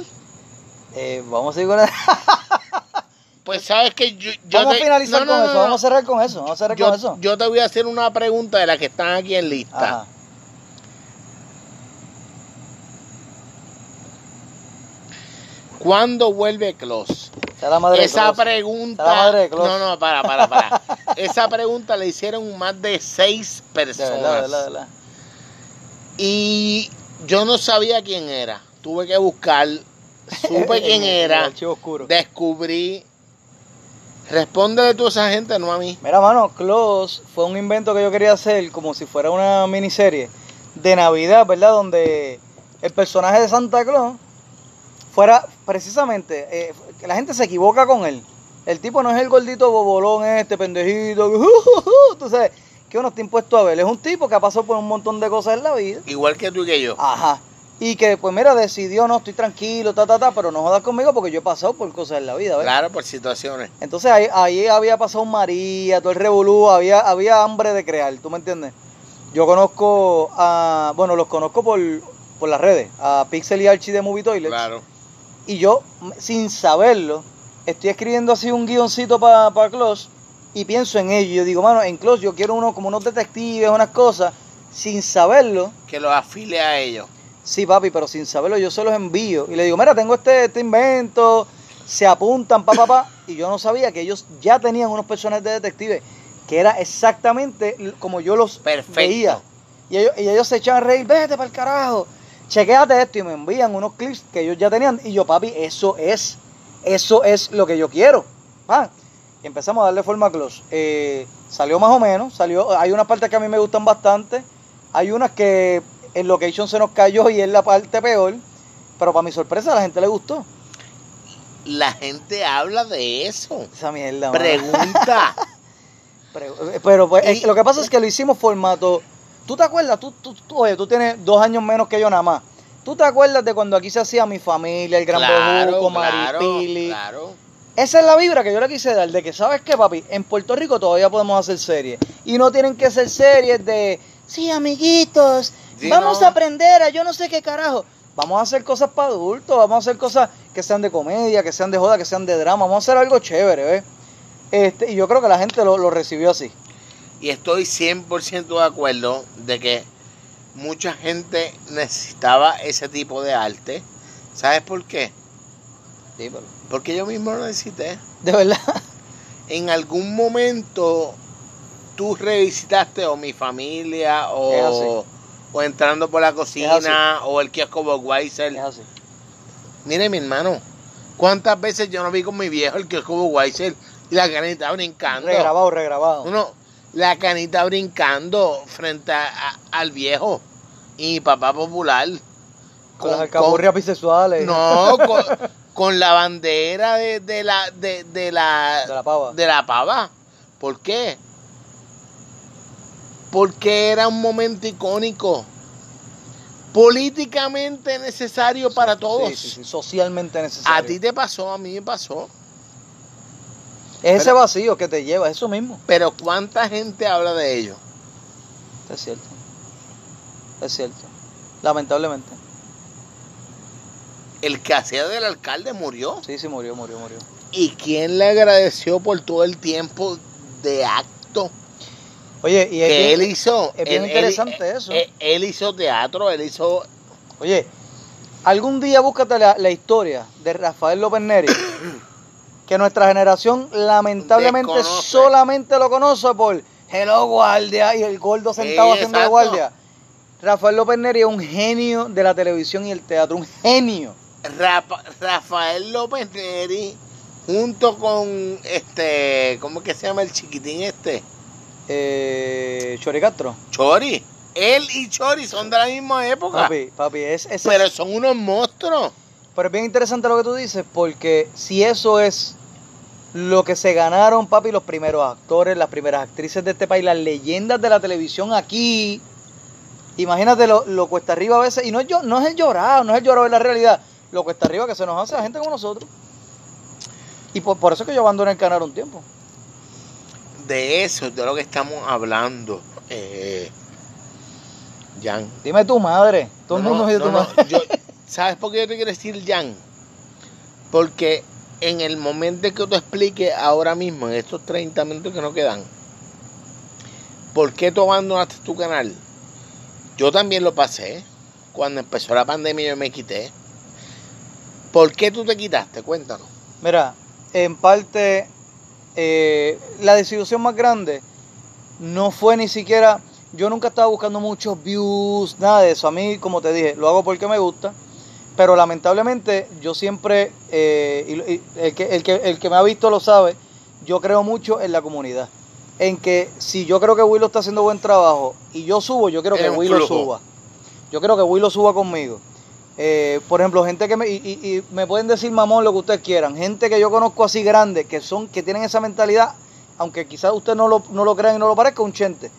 Eh, vamos a seguir con
Pues sabes que yo, yo
Vamos a
te-
finalizar
no, no,
con
no,
eso,
no.
vamos a cerrar con eso, vamos a cerrar
yo,
con eso.
yo te voy a hacer una pregunta de las que están aquí en lista.
Ajá.
¿Cuándo vuelve
la madre de
Esa pregunta.
La madre.
No, no, para, para, para. Esa pregunta le hicieron más de seis
De
personas.
verdad, de verdad, de verdad.
Y yo no sabía quién era. Tuve que buscar, supe quién era, descubrí. Respóndele tú a esa gente, no a mí.
Mira, mano, Close fue un invento que yo quería hacer como si fuera una miniserie de Navidad, ¿verdad? Donde el personaje de Santa Claus fuera precisamente, eh, la gente se equivoca con él. El tipo no es el gordito bobolón este, pendejito, tú sabes, que uno está impuesto a ver. Es un tipo que ha pasado por un montón de cosas en la vida.
Igual que tú y que yo.
Ajá. Y que, pues mira, decidió, no, estoy tranquilo, ta, ta, ta, pero no jodas conmigo porque yo he pasado por cosas en la vida, ¿ves?
Claro, por situaciones.
Entonces ahí, ahí había pasado María, todo el revolú, había, había hambre de crear, ¿tú me entiendes? Yo conozco a, bueno, los conozco por, por las redes, a Pixel y Archie de Movie Toilets.
Claro.
Y yo, sin saberlo, estoy escribiendo así un guioncito para pa Close y pienso en ello. Yo digo, mano, en Close yo quiero uno como unos detectives, unas cosas, sin saberlo.
Que los afile a ellos.
Sí, papi, pero sin saberlo yo se los envío. Y le digo, mira, tengo este, este invento, se apuntan, pa, pa, pa. Y yo no sabía que ellos ya tenían unos personajes de detectives, que era exactamente como yo los
Perfecto.
veía. Y ellos, y ellos se echaban a reír, vete para el carajo, chequéate esto. Y me envían unos clips que ellos ya tenían. Y yo, papi, eso es, eso es lo que yo quiero. Ah, y empezamos a darle forma a Close. Eh, salió más o menos, salió, hay unas partes que a mí me gustan bastante, hay unas que el location se nos cayó y es la parte peor, pero para mi sorpresa a la gente le gustó.
La gente habla de eso.
Esa mierda.
Pregunta.
Pero, pero, pues,
Y-
lo que pasa es que lo hicimos formato. ¿Tú te acuerdas? Tú, tú, tú- oye, tú tienes dos años menos que yo nada más. ¿Tú te acuerdas de cuando aquí se hacía Mi Familia, El Gran
claro,
Bejuco,
claro,
Maripili?
claro.
Esa es la vibra que yo le quise dar, de que, ¿sabes qué, papi? En Puerto Rico todavía podemos hacer series. Y no tienen que ser series de, sí, amiguitos,
Sí,
vamos
no.
a aprender a yo no sé qué carajo. Vamos a hacer cosas para adultos, vamos a hacer cosas que sean de comedia, que sean de joda, que sean de drama. Vamos a hacer algo chévere, ¿ves? Este, y yo creo que la gente lo, lo recibió así.
Y estoy 100% de acuerdo de que mucha gente necesitaba ese tipo de arte. ¿Sabes por qué? Porque yo mismo lo necesité.
De verdad.
En algún momento tú revisitaste o mi familia o, o entrando por la cocina o el kiosco Budweiser. Mire mi hermano, ¿cuántas veces yo no vi con mi viejo el kiosco Budweiser y la canita brincando?
Regrabado, regrabado.
Uno, la canita brincando frente a- a- al viejo y mi papá popular.
con las alcaburrias bisexuales.
no, con, con la bandera de, de la de, de la
De la pava.
de la pava. ¿Por qué? Porque era un momento icónico. Políticamente necesario para todos.
Sí, sí, sí, socialmente necesario.
A ti te pasó, a mí me pasó.
Es ese vacío que te lleva, eso mismo.
Pero ¿cuánta gente habla de ello?
Es cierto. Es cierto. Lamentablemente.
El que hacía del alcalde murió.
Sí, sí, murió, murió, murió.
¿Y quién le agradeció por todo el tiempo de acto
Oye, y es
que
bien-
él hizo?
es bien
Él-
interesante
él-
eso.
Él, él hizo teatro, él hizo...
Oye, algún día búscate la, la historia de Rafael López Neri, que nuestra generación lamentablemente
Desconoce.
solamente lo conoce por Hello Guardia y el gordo sentado
Sí,
haciendo de guardia. Rafael López Neri es un genio de la televisión y el teatro, un genio.
Rafael López Neri junto con este, ¿cómo es que se llama el chiquitín este?
Eh, Chori Castro.
Chori. Él y Chori son de la misma época.
Papi, papi, es, es
pero son unos monstruos.
Pero es bien interesante lo que tú dices, porque si eso es lo que se ganaron, papi, los primeros actores, las primeras actrices de este país, las leyendas de la televisión aquí, imagínate lo, lo cuesta arriba a veces, y no es, yo, no es el llorado, no es el llorado de la realidad, lo cuesta arriba que se nos hace a gente como nosotros. Y por, por eso es que yo abandoné el canal un tiempo.
De eso es de lo que estamos hablando. Eh, Jan.
Dime tu madre, todo
No,
el mundo
no,
tu madre.
yo- ¿Sabes por qué yo te quiero decir Jan? Porque en el momento en que tú expliques ahora mismo, en estos 30 minutos que nos quedan, ¿por qué tú abandonaste tu canal? Yo también lo pasé. Cuando empezó la pandemia yo me quité. ¿Por qué tú te quitaste? Cuéntanos.
Mira, en parte, eh, la desilusión más grande no fue ni siquiera. Yo nunca estaba buscando muchos views, nada de eso. A mí, como te dije, lo hago porque me gusta. Pero lamentablemente, yo siempre, eh, y- y el, que, el, que, el que me ha visto lo sabe, yo creo mucho en la comunidad. En que si yo creo que Willow está haciendo buen trabajo y yo subo, yo quiero que Willow suba. Yo creo que Willow suba conmigo. Eh, por ejemplo, gente que me, y, y- me pueden decir mamón lo que ustedes quieran. Gente que yo conozco así grande, que son, que tienen esa mentalidad, aunque quizás usted no lo, no lo crean y no lo parezca, un chente.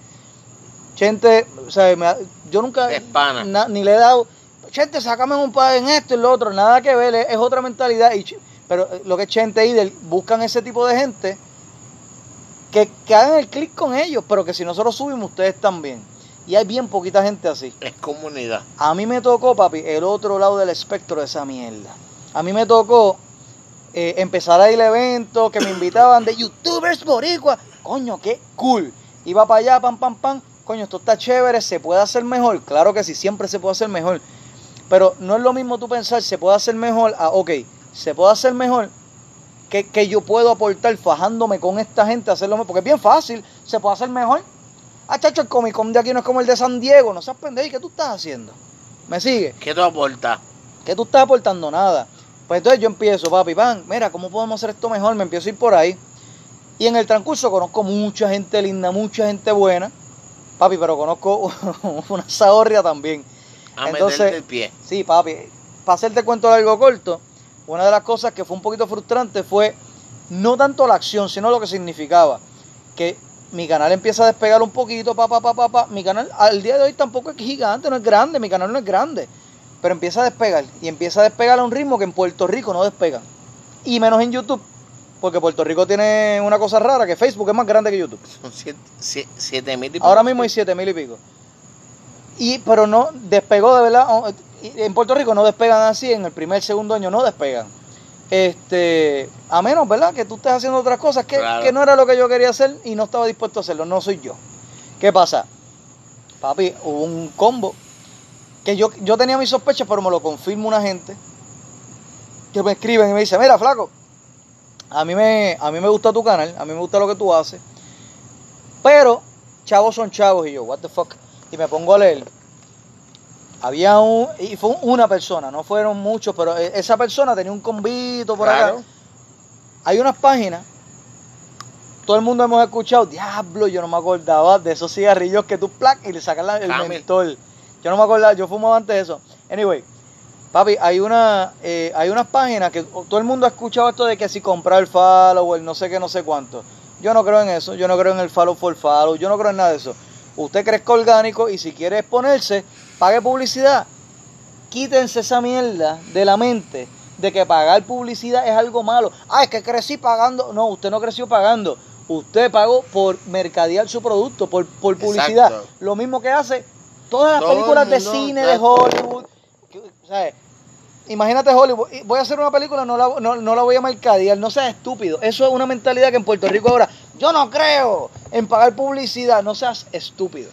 Chente, o sea, me yo nunca na- ni le he dado, Chente, sácame un par en esto y lo otro, nada que ver, es, otra mentalidad. Y, pero eh, lo que es Chente y del buscan ese tipo de gente que, que hagan el clic con ellos, pero que si nosotros subimos, ustedes también. Y hay bien poquita gente así.
Es comunidad.
A mí me tocó, papi, el otro lado del espectro de esa mierda. A mí me tocó eh, empezar a ir a eventos que me invitaban de youtubers boricua. Coño, qué cool. Iba para allá, pam, pam, pam. Coño, esto está chévere, se puede hacer mejor. Claro que sí, siempre se puede hacer mejor. Pero no es lo mismo tú pensar, se puede hacer mejor, a, ok, se puede hacer mejor que, que yo puedo aportar fajándome con esta gente hacerlo mejor. Porque es bien fácil, se puede hacer mejor. Ah, chacho, el Comic Con de aquí no es como el de San Diego, no seas pendejo, ¿y qué tú estás haciendo? ¿Me sigue?
¿Qué tú aportas?
¿Qué tú estás aportando? Nada. Pues entonces yo empiezo, papi, pan, mira, ¿cómo podemos hacer esto mejor? Me empiezo a ir por ahí. Y en el transcurso conozco mucha gente linda, mucha gente buena. Papi, pero conozco una zahorria también.
A
Entonces-
el pie.
Sí, papi. Para hacerte cuento largo corto, una de las cosas que fue un poquito frustrante fue no tanto la acción, sino lo que significaba. Que mi canal empieza a despegar un poquito, pa, pa, pa, pa, pa. Mi canal al día de hoy tampoco es gigante, no es grande, mi canal no es grande. Pero empieza a despegar. Y empieza a despegar a un ritmo que en Puerto Rico no despega. Y menos en YouTube. Porque Puerto Rico tiene una cosa rara, que Facebook es más grande que YouTube.
Son siete, sie- siete mil y
Ahora
pico.
mismo hay siete mil y pico. Y, pero no despegó de verdad. En Puerto Rico no despegan así, en el primer, segundo año no despegan. Este, a menos, ¿verdad? Que tú estés haciendo otras cosas que,
Claro.
que no era lo que yo quería hacer y no estaba dispuesto a hacerlo. No soy yo. ¿Qué pasa? Papi, hubo un combo que yo, yo tenía mis sospechas, pero me lo confirma una gente que me escriben y me dice, mira, flaco, a mí me, a mí me gusta tu canal, a mí me gusta lo que tú haces, pero chavos son chavos y yo, what the fuck, y me pongo a leer. Había un, y fue una persona, no fueron muchos, pero e- esa persona tenía un convito por acá.
Claro.
Hay unas páginas, todo el mundo hemos escuchado, diablo, yo no me acordaba de esos cigarrillos que tú plac y le sacas la- el mentol. Yo no me acordaba, yo fumaba antes de eso. Anyway, papi, hay una, eh, hay unas páginas que todo el mundo ha escuchado esto de que si comprar el follower, no sé qué, no sé cuánto. Yo no creo en eso, yo no creo en el follow for follow, yo no creo en nada de eso. Usted crezca orgánico y si quiere exponerse, pague publicidad. Quítense esa mierda de la mente de que pagar publicidad es algo malo. Ah, es que crecí pagando. No, usted no creció pagando. Usted pagó por mercadear su producto, por, por publicidad.
Exacto.
Lo mismo que hace todas las
Todo
películas de cine, de. Hollywood. que, ¿sabes? Imagínate Hollywood, voy a hacer una película, no la, no, no la voy a mercadear, no seas estúpido. Eso es una mentalidad que en Puerto Rico ahora, yo no creo en pagar publicidad, no seas estúpido.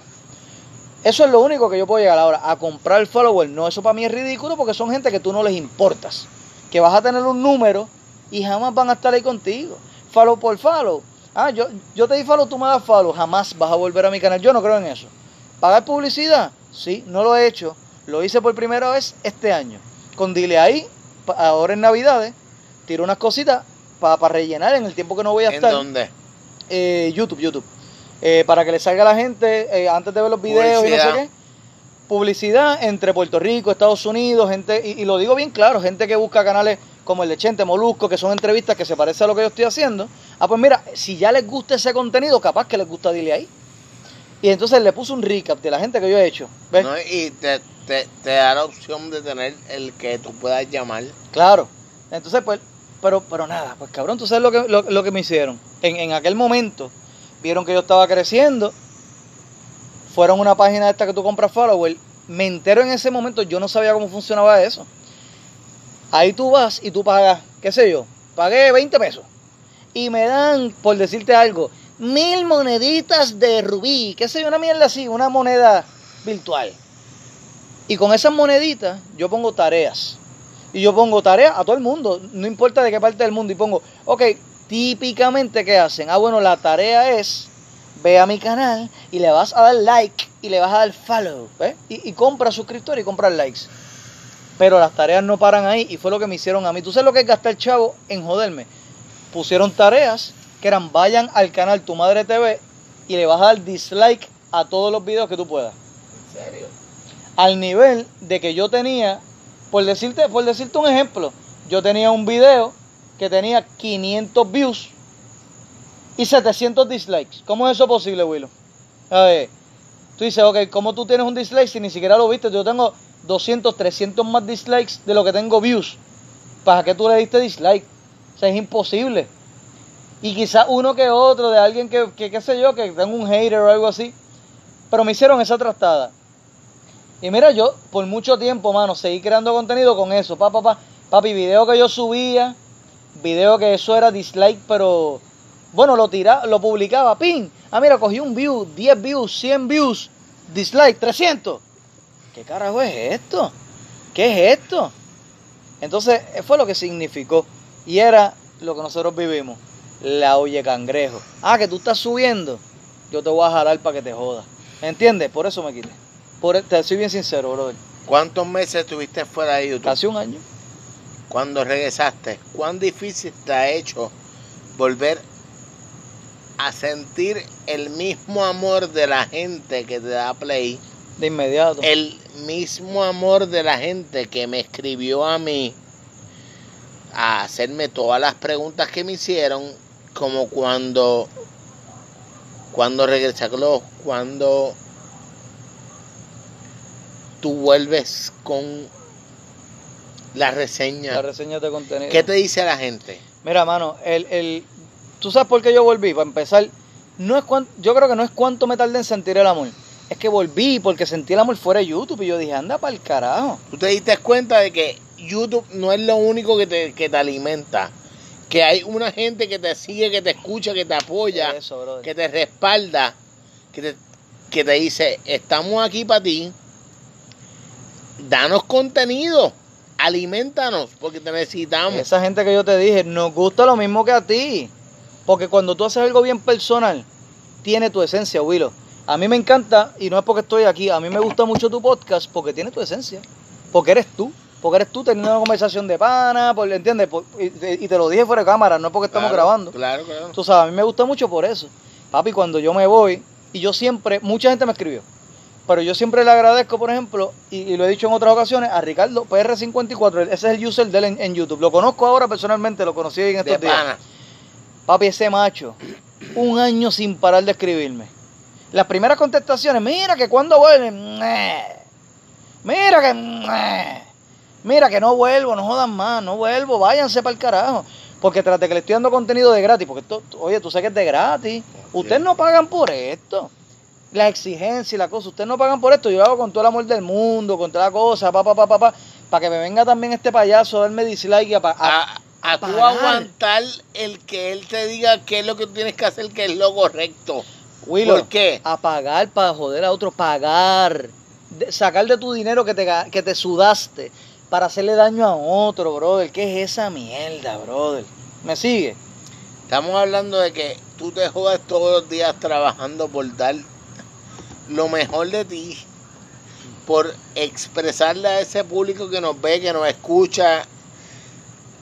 Eso es lo único que yo puedo llegar ahora, a comprar follower. No, eso para mí es ridículo porque son gente que tú no les importas. Que vas a tener un número y jamás van a estar ahí contigo. Follow por follow. Ah, yo, yo te di follow, tú me das follow. Jamás vas a volver a mi canal. Yo no creo en eso. ¿Pagar publicidad? Sí, no lo he hecho. Lo hice por primera vez este año. Con Dile ahí, pa- ahora en Navidades, tiro unas cositas para rellenar en el tiempo que no voy a
¿En
estar.
dónde?
Eh, YouTube, YouTube. Eh, para que le salga a la gente eh, antes de ver los videos y no sé
Publicidad.
qué. publicidad entre Puerto Rico, Estados Unidos, gente, y, y lo digo bien claro, gente que busca canales como el de Chente, Molusco, que son entrevistas que se parecen a lo que yo estoy haciendo. Ah, pues mira, si ya les gusta ese contenido, capaz que les gusta dile ahí. Y entonces le puse un recap de la gente que yo he hecho. ¿ves?
¿no? Y te, te, te da la opción de tener el que tú puedas llamar.
Claro. Entonces, pues, pero, pero nada, pues cabrón, tú sabes lo que, lo, lo que me hicieron. En, en aquel momento, vieron que yo estaba creciendo, fueron una página esta que tú compras follower, me entero en ese momento, yo no sabía cómo funcionaba eso. Ahí tú vas y tú pagas, qué sé yo, pagué 20 pesos. Y me dan, por decirte algo, mil moneditas de rubí, qué sé yo, una mierda así, una moneda virtual. Y con esas moneditas yo pongo tareas. Y yo pongo tareas a todo el mundo, no importa de qué parte del mundo. Y pongo, ok, típicamente, ¿qué hacen? Ah, bueno, la tarea es, ve a mi canal y le vas a dar like y le vas a dar follow, ¿ves? Y, y compra suscriptor y compra likes. Pero las tareas no paran ahí y fue lo que me hicieron a mí. ¿Tú sabes lo que es gastar chavo en joderme? Pusieron tareas que eran vayan al canal Tu Madre TV y le vas a dar dislike a todos los videos que tú puedas.
¿En serio?
Al nivel de que yo tenía, por decirte, por decirte un ejemplo, yo tenía un video que tenía 500 views y 700 dislikes. ¿Cómo es eso posible, Willow? A ver, tú dices, ok, ¿cómo tú tienes un dislike si ni siquiera lo viste? Yo tengo 200, 300 más dislikes de lo que tengo views. ¿Para qué tú le diste dislike? O sea, es imposible. Y quizás uno que otro de alguien que, que, qué sé yo, que tenga un hater o algo así. Pero me hicieron esa trastada. Y mira, yo por mucho tiempo, mano, seguí creando contenido con eso. Pa, pa, pa. Papi, video que yo subía, video que eso era dislike, pero bueno, lo tiraba, lo publicaba, pin. Ah, mira, cogí un view, 10 views, 100 views, dislike, 300. ¿Qué carajo es esto? ¿Qué es esto? Entonces, eh, fue lo que significó. Y era lo que nosotros vivimos. La oye cangrejo. Ah, que tú estás subiendo. Yo te voy a jalar para que te jodas. ¿Entiendes? Por eso me quité. Por, te soy bien sincero, brother.
¿Cuántos meses estuviste fuera de YouTube?
Casi un año.
Cuando regresaste, ¿cuán difícil te ha hecho volver a sentir el mismo amor de la gente que te da play?
De inmediato.
El mismo amor de la gente que me escribió a mí a hacerme todas las preguntas que me hicieron, como cuando cuando regresé a cuando tú vuelves con la reseña.
La reseña de contenido.
¿Qué te dice la gente?
Mira, mano, el, el, ¿tú sabes por qué yo volví? Para empezar, no es cuan- yo creo que no es cuánto me tardé en sentir el amor. Es que volví porque sentí el amor fuera de YouTube y yo dije, anda para el carajo.
Tú te diste cuenta de que YouTube no es lo único que te, que te alimenta. Que hay una gente que te sigue, que te escucha, que te apoya,
Eso,
que te respalda, que te, que te dice, estamos aquí para ti, danos contenido, alimentanos, porque te necesitamos.
Esa gente que yo te dije, nos gusta lo mismo que a ti. Porque cuando tú haces algo bien personal, tiene tu esencia, Willow. A mí me encanta, y no es porque estoy aquí, a mí me gusta mucho tu podcast porque tiene tu esencia. Porque eres tú. Porque eres tú teniendo una conversación de pana, por, ¿entiendes? Por- y, y te lo dije fuera de cámara, no es porque estamos
Claro,
grabando.
Claro, claro.
Tú sabes, a mí me gusta mucho por eso. Papi, cuando yo me voy, y yo siempre, mucha gente me escribió, pero yo siempre le agradezco, por ejemplo, y, y lo he dicho en otras ocasiones, a Ricardo PR54, ese es el user de él en, en YouTube. Lo conozco ahora personalmente, lo conocí en estos
De
días.
pana.
Papi, ese macho, un año sin parar de escribirme. Las primeras contestaciones, mira que cuando vuelven, Meh. mira que, Meh. mira que no vuelvo, no jodan más, no vuelvo, váyanse para el carajo. Porque tras de que le estoy dando contenido de gratis, porque esto, oye, tú sabes que es de gratis, ustedes no pagan por esto. La exigencia y la cosa, ustedes no pagan por esto, yo lo hago con todo el amor del mundo, con toda la cosa, pa, pa, pa, pa, pa, para que me venga también este payaso a darme dislike y a, a-
A, a tú aguantar el que él te diga qué es lo que tú tienes que hacer, que es lo correcto.
Willow,
¿Por qué?
A pagar para joder a otro, pagar. De- sacar de tu dinero que te, que te sudaste para hacerle daño a otro, brother. ¿Qué es esa mierda, brother? ¿Me sigue?
Estamos hablando de que tú te jodas todos los días trabajando por dar lo mejor de ti, por expresarle a ese público que nos ve, que nos escucha,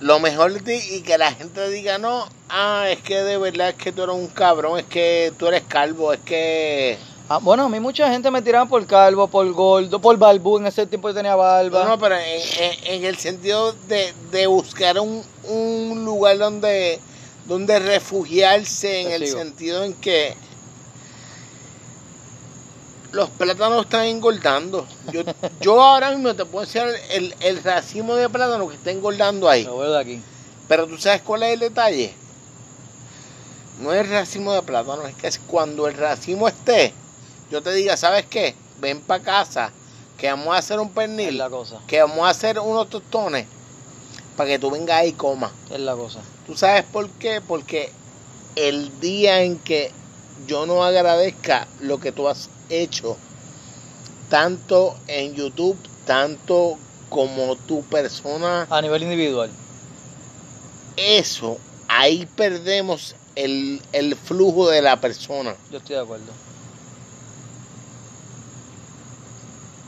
lo mejor de ti y que la gente diga, no, ah, es que de verdad es que tú eres un cabrón, es que tú eres calvo, es que...
Ah, bueno, a mí mucha gente me tiraban por calvo, por gordo, por balbú. En ese tiempo yo tenía barba.
No, no, pero en, en- en el sentido de, de buscar un, un lugar donde, donde refugiarse, en el sentido en que los plátanos están engordando. Yo, yo ahora mismo te puedo decir el, el racimo de plátano que está engordando ahí.
Lo veo de aquí.
Pero tú sabes cuál es el detalle. No es el racimo de plátano, es que es cuando el racimo esté, yo te diga, ¿sabes qué? Ven para casa, que vamos a hacer un
Es
pernil,
la cosa.
que vamos a hacer unos tostones, para que tú vengas ahí y comas.
Es la cosa.
¿Tú sabes por qué? Porque el día en que yo no agradezca lo que tú has hecho, tanto en YouTube, tanto como tu persona
A nivel individual.
eso, ahí perdemos el, el flujo de la persona.
Yo estoy de acuerdo.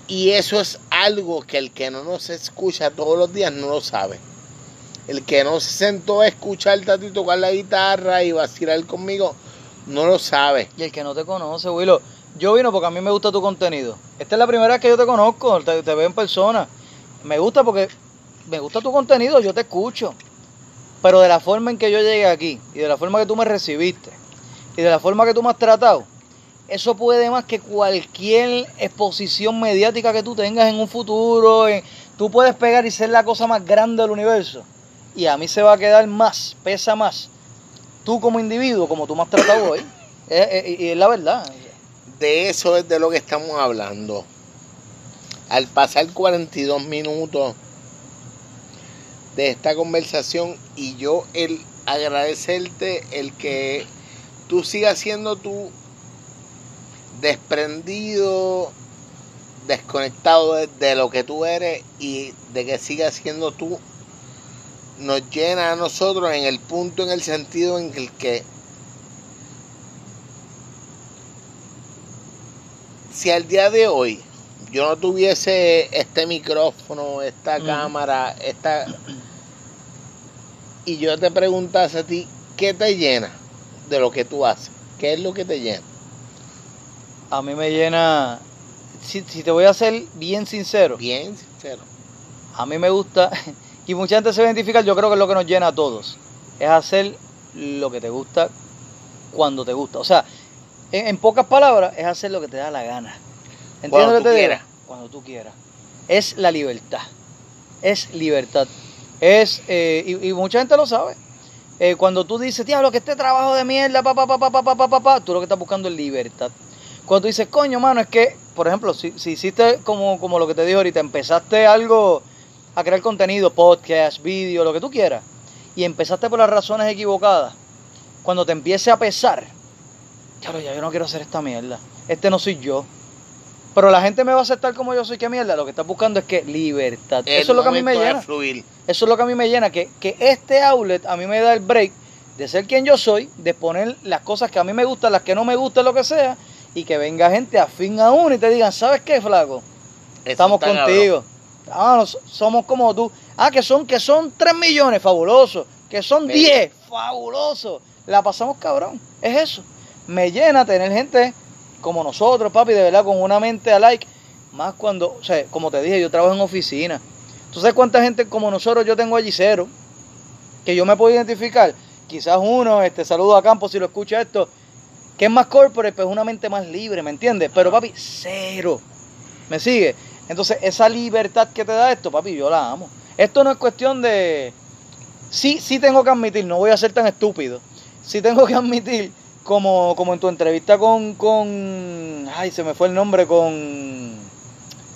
Y eso es algo que el que no nos escucha todos los días no lo sabe. El que no se sentó a escucharte a ti tocar la guitarra y vacilar conmigo, no lo sabe.
Y el que no te conoce, Willow. Yo vino porque a mí me gusta tu contenido. Esta es la primera vez que yo te conozco, te, te veo en persona. Me gusta porque me gusta tu contenido, yo te escucho. Pero de la forma en que yo llegué aquí, y de la forma que tú me recibiste, y de la forma que tú me has tratado, eso puede más que cualquier exposición mediática que tú tengas en un futuro. en- tú puedes pegar y ser la cosa más grande del universo. Y a mí se va a quedar más, pesa más. Tú como individuo, como tú me has tratado hoy. Eh, eh, y es la verdad.
De eso es de lo que estamos hablando. Al pasar 42 minutos de esta conversación y yo el agradecerte el que tú sigas siendo tú desprendido, desconectado de, lo que tú eres y de que sigas siendo tú nos llena a nosotros en el punto, en el sentido en el que si al día de hoy yo no tuviese este micrófono, esta cámara, esta y yo te preguntase a ti qué te llena de lo que tú haces, qué es lo que te llena.
A mí me llena. Si, si te voy a ser bien sincero,
Bien sincero.
a mí me gusta. Y mucha gente se va a identificar, yo creo que es lo que nos llena a todos. Es hacer lo que te gusta cuando te gusta. O sea, en, en pocas palabras, es hacer lo que te da la gana. ¿Entiendes
Cuando
lo que te digo?
quieras.
Cuando tú quieras. Es la libertad. Es libertad. Es, eh, y, y mucha gente lo sabe. Eh, cuando tú dices, diablo, que este trabajo de mierda, pa, pa, pa, pa, pa, pa, pa, pa, pa", tú lo que estás buscando es libertad. Cuando tú dices, coño, mano, es que, por ejemplo, si, si hiciste como, como lo que te dije ahorita, empezaste algo a crear contenido, podcast, vídeo, lo que tú quieras, y empezaste por las razones equivocadas, cuando te empiece a pesar, claro, ya yo no quiero hacer esta mierda, este no soy yo. Pero la gente me va a aceptar como yo soy, qué mierda, lo que estás buscando es que libertad.
El
Eso es lo que a mí me llena.
fluir.
Eso es lo que a mí me llena, que, que este outlet a mí me da el break de ser quien yo soy, de poner las cosas que a mí me gustan, las que no me gustan, lo que sea, y que venga gente afín a uno y te digan, ¿sabes qué, flaco? Estamos
está
contigo. Ah, no, so- somos como tú. Ah, que son, que son 3 millones, fabuloso. Que son
Ve.
10, fabuloso. La pasamos cabrón. Es eso. Me llena tener gente como nosotros, papi, de verdad, con una mente a like. Más cuando, o sea, como te dije, yo trabajo en oficina. ¿Tú sabes cuánta gente como nosotros yo tengo allí cero? Que yo me puedo identificar. Quizás uno, este saludo a Campo si lo escucha esto, que es más corporate, pero es una mente más libre, ¿me entiendes? Pero papi, cero. ¿Me sigue? Entonces, esa libertad que te da esto, papi, yo la amo. Esto no es cuestión de. Sí, sí tengo que admitir, no voy a ser tan estúpido. Sí tengo que admitir, como, como en tu entrevista con, con. Ay, se me fue el nombre, con.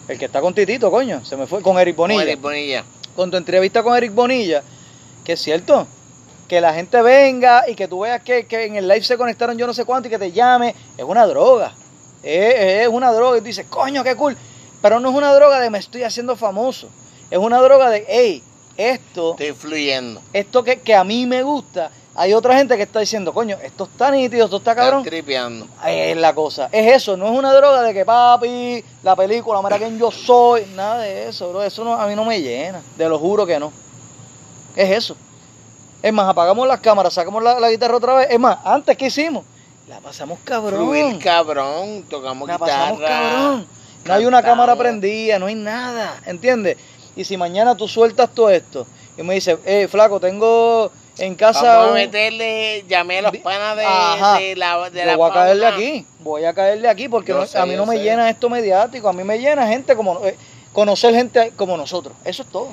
El que está con Titito, coño. Se me fue, con Eric Bonilla.
Con Eric Bonilla.
Con tu entrevista con Eric Bonilla, que es cierto. Que la gente venga y que tú veas que, que en el live se conectaron yo no sé cuánto y que te llame. Es una droga. Es, es una droga. Y tú dices, coño, qué cool. Pero no es una droga de me estoy haciendo famoso. Es una droga de, hey, esto,
Estoy fluyendo.
esto que, que a mí me gusta. Hay otra gente que está diciendo, coño, esto está nítido, esto está cabrón.
Tripeando.
Es la cosa. Es eso, no es una droga de que papi, la película, mira quién yo soy. Nada de eso, bro. Eso no, a mí no me llena. Te lo juro que no. Es eso. Es más, apagamos las cámaras, sacamos la, la guitarra otra vez. Es más, antes que hicimos, La pasamos cabrón.
Fluir cabrón, tocamos
La
guitarra.
pasamos cabrón. No hay una cámara prendida, no hay nada, ¿entiendes? Y si mañana tú sueltas todo esto y me dices, eh, flaco, tengo en casa
Vamos a meterle, llamé a los panas de, la de
yo
la
voy a caerle aquí, voy a caerle aquí porque
Yo
no-
sé,
a mí no me llena esto mediático, a mí me llena gente como eh, conocer gente como nosotros, eso es todo.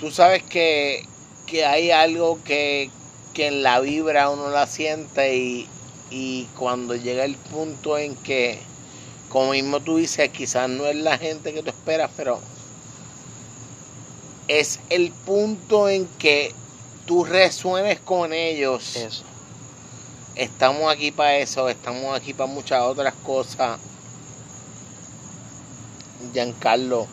Tú sabes que, que hay algo que, que en la vibra uno la siente y, y cuando llega el punto en que, como mismo tú dices, quizás no es la gente que tú esperas, pero es el punto en que tú resuenes con ellos.
Eso.
Estamos aquí para eso, estamos aquí para muchas otras cosas. Giancarlo,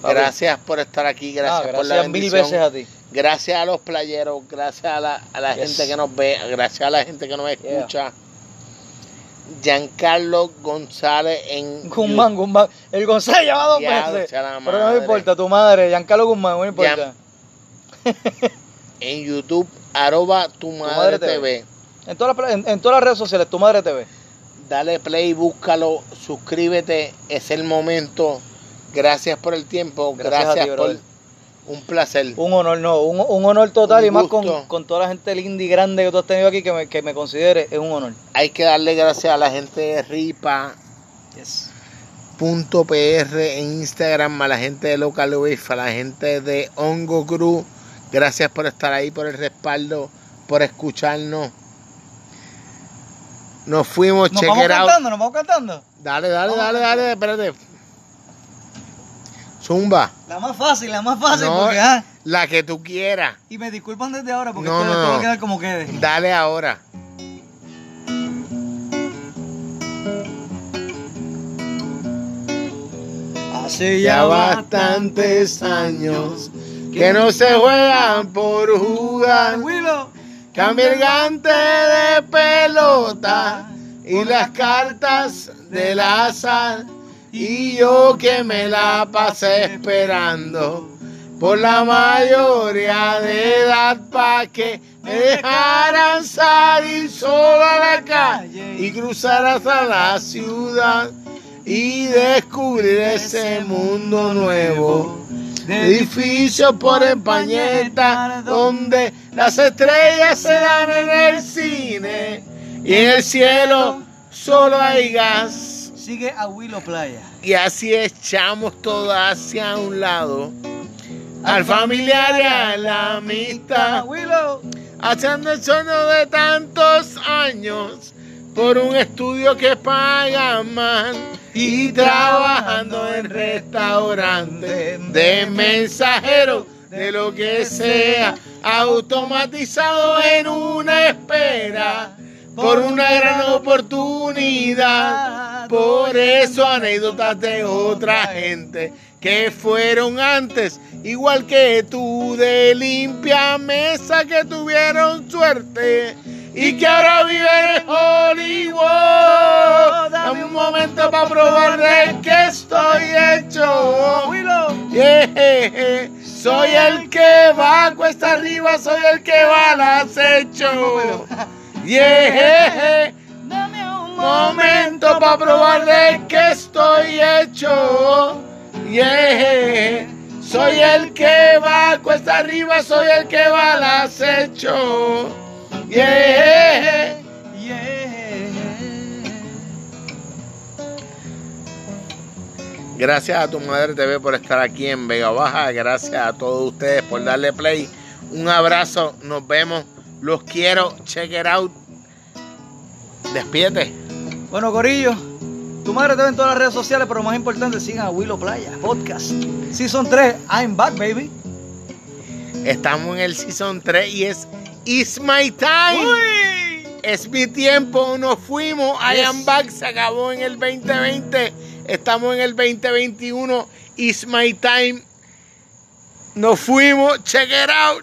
Papi.
gracias por estar aquí, gracias,
Ah,
por la
gracias mil
bendición.
veces a ti.
Gracias a los playeros, gracias a la, a la
Yes.
gente que nos ve, gracias a la gente que nos
Yeah.
escucha. Giancarlo González en
Guzmán, Guzmán. El González lleva dos veces. Pero no me importa, tu madre, Giancarlo Guzmán, no me importa.
en YouTube, arroba tu madre,
Madre
TV.
TV. En todas, las, en, en todas las redes sociales, tu madre TV.
Dale play, búscalo, suscríbete, es el momento. Gracias por el tiempo,
Gracias ti,
por
brother.
un placer.
Un honor, no, un, un honor total
Un
y más con, con toda la gente linda y grande que tú has tenido aquí que me, que me considere, es un honor.
Hay que darle gracias a la gente de Ripa. punto .pr en Instagram, a la gente de Local Wave, a la gente de Hongo Crew. Gracias por estar ahí, por el respaldo, por escucharnos. Nos fuimos,
Nos vamos cantando, nos vamos cantando.
Dale, dale, dale, dale, espérate. Zumba.
La más fácil, la más fácil,
No,
porque ah,
La que tú quieras.
Y me disculpan desde ahora porque
No,
esto,
no,
esto va a quedar como quede.
Dale ahora.
Hace
Ya bastantes años que no se juegan por jugar. Cambia el gante de pelota y las cartas del azar. Y yo que me la pasé esperando por la mayoría de edad pa' que me dejaran salir solo a la calle y cruzar hasta la ciudad y descubrir ese mundo nuevo. De edificios por empañeta donde las estrellas se dan en el cine y en el cielo solo hay gas.
Sigue a Willow Playa.
Y así echamos todo hacia un lado, al familiar y a la amistad,
Willow.
haciendo el sueño de tantos años por un estudio que paga mal y trabajando en restaurantes de mensajeros de lo que sea automatizado en una espera por una gran oportunidad. Por eso anécdotas de otra gente que fueron antes igual que tú de limpia mesa que tuvieron suerte y que ahora viven en Hollywood. Dame un momento para probar de qué estoy hecho. Yeah. Soy el que va cuesta arriba, soy el que va al acecho. Yeah.
Dame un
Momento para probar de qué estoy hecho. Yeah. Soy el que va cuesta arriba, soy el que va al acecho. Yeah. Gracias a tu madre TV por estar aquí en Vega Baja. Gracias a todos ustedes por darle play. Un abrazo. Nos vemos. Los quiero. Check it out. Despídete.
Bueno, Corillo, tu madre te ve en todas las redes sociales, pero más importante, sigan a Willow Playa Podcast. Season 3, I'm back, baby.
Estamos en el season 3 y es It's My Time. Es mi tiempo. Nos fuimos. I am
Yes.
back. Se acabó en el 2020. Estamos en el 2021. It's My Time. Nos fuimos. Check it out.